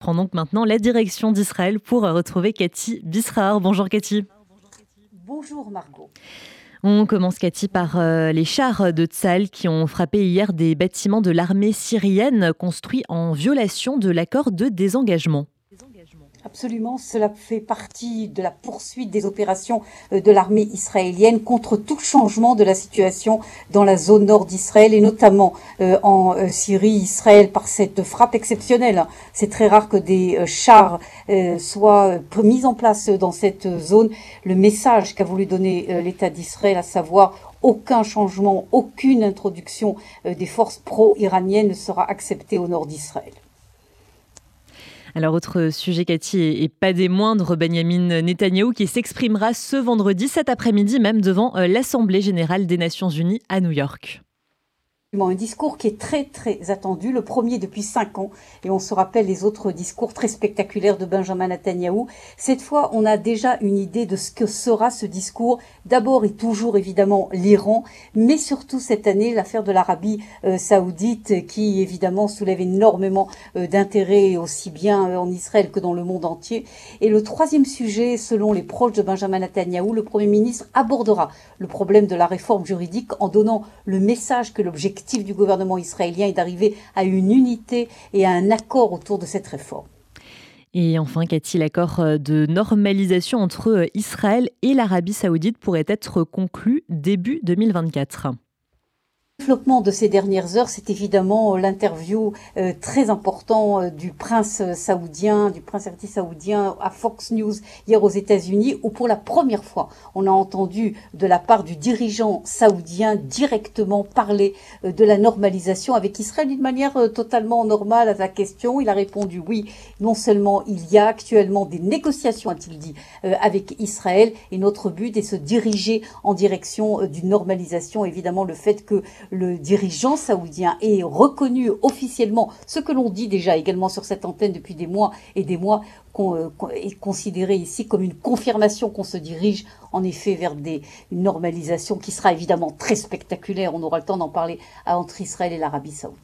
prend donc maintenant la direction d'Israël pour retrouver Cathy Bisraar. Bonjour Cathy. Bonjour Margot. On commence Cathy par euh, les chars de Tzal qui ont frappé hier des bâtiments de l'armée syrienne construits en violation de l'accord de désengagement. Absolument, cela fait partie de la poursuite des opérations euh, de l'armée israélienne contre tout changement de la situation dans la zone nord d'Israël et notamment euh, en euh, Syrie, Israël par cette frappe exceptionnelle. C'est très rare que des chars soient mis en place dans cette zone. Le message qu'a voulu donner l'État d'Israël, à savoir aucun changement, aucune introduction des forces pro-iraniennes ne sera acceptée au nord d'Israël. Alors, autre sujet, Cathy, et pas des moindres, Benjamin Netanyahou qui s'exprimera ce vendredi, cet après-midi même, devant euh, l'Assemblée générale des Nations unies à New York. Un discours qui est très très attendu, le premier depuis cinq ans, et on se rappelle les autres discours très spectaculaires de Benjamin Netanyahou. Cette fois, on a déjà une idée de ce que sera ce discours. D'abord et toujours évidemment l'Iran, mais surtout cette année l'affaire de l'Arabie euh, saoudite qui évidemment soulève énormément euh, d'intérêt aussi bien euh, en Israël que dans le monde entier. Et le troisième sujet, selon les proches de Benjamin Netanyahou, le Premier ministre abordera le problème de la réforme juridique en donnant le message que l'objectif du gouvernement israélien est d'arriver à une unité et à un accord autour de cette réforme. Et enfin, Cathy, l'accord euh, de normalisation entre euh, Israël et l'Arabie saoudite pourrait être conclu début 2024 développement de ces dernières heures, c'est évidemment l'interview euh, très important euh, du prince saoudien, du prince héritier saoudien à Fox News hier aux États-Unis, où pour la première fois, on a entendu de la part du dirigeant saoudien directement parler euh, de la normalisation avec Israël d'une manière totalement normale à sa question. Il a répondu oui, non seulement il y a actuellement des négociations, a-t-il dit, avec Israël, et notre but est de se diriger en direction d'une normalisation. Évidemment, le fait que le dirigeant saoudien ait reconnu officiellement ce que l'on dit déjà également sur cette antenne depuis des mois et des mois, euh, est considéré ici comme une confirmation qu'on se dirige en effet vers des, une normalisation qui sera évidemment très spectaculaire. On aura le temps d'en parler entre Israël et l'Arabie saoudite.